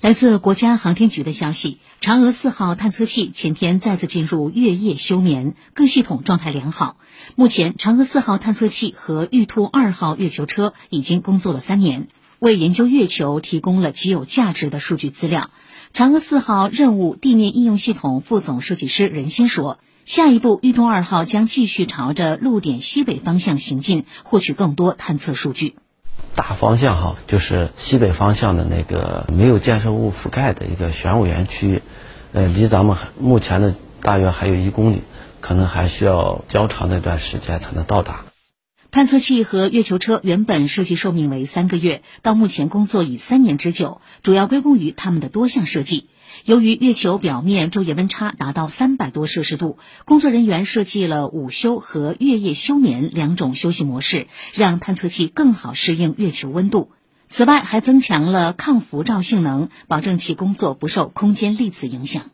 来自国家航天局的消息，嫦娥四号探测器前天再次进入月夜休眠，各系统状态良好。目前，嫦娥四号探测器和玉兔二号月球车已经工作了三年，为研究月球提供了极有价值的数据资料。嫦娥四号任务地面应用系统副总设计师任鑫说：“下一步，玉兔二号将继续朝着陆点西北方向行进，获取更多探测数据。”大方向哈，就是西北方向的那个没有建设物覆盖的一个玄武岩区域，呃，离咱们目前的大约还有一公里，可能还需要较长的一段时间才能到达。探测器和月球车原本设计寿命为三个月，到目前工作已三年之久，主要归功于他们的多项设计。由于月球表面昼夜温差达到三百多摄氏度，工作人员设计了午休和月夜休眠两种休息模式，让探测器更好适应月球温度。此外，还增强了抗辐照性能，保证其工作不受空间粒子影响。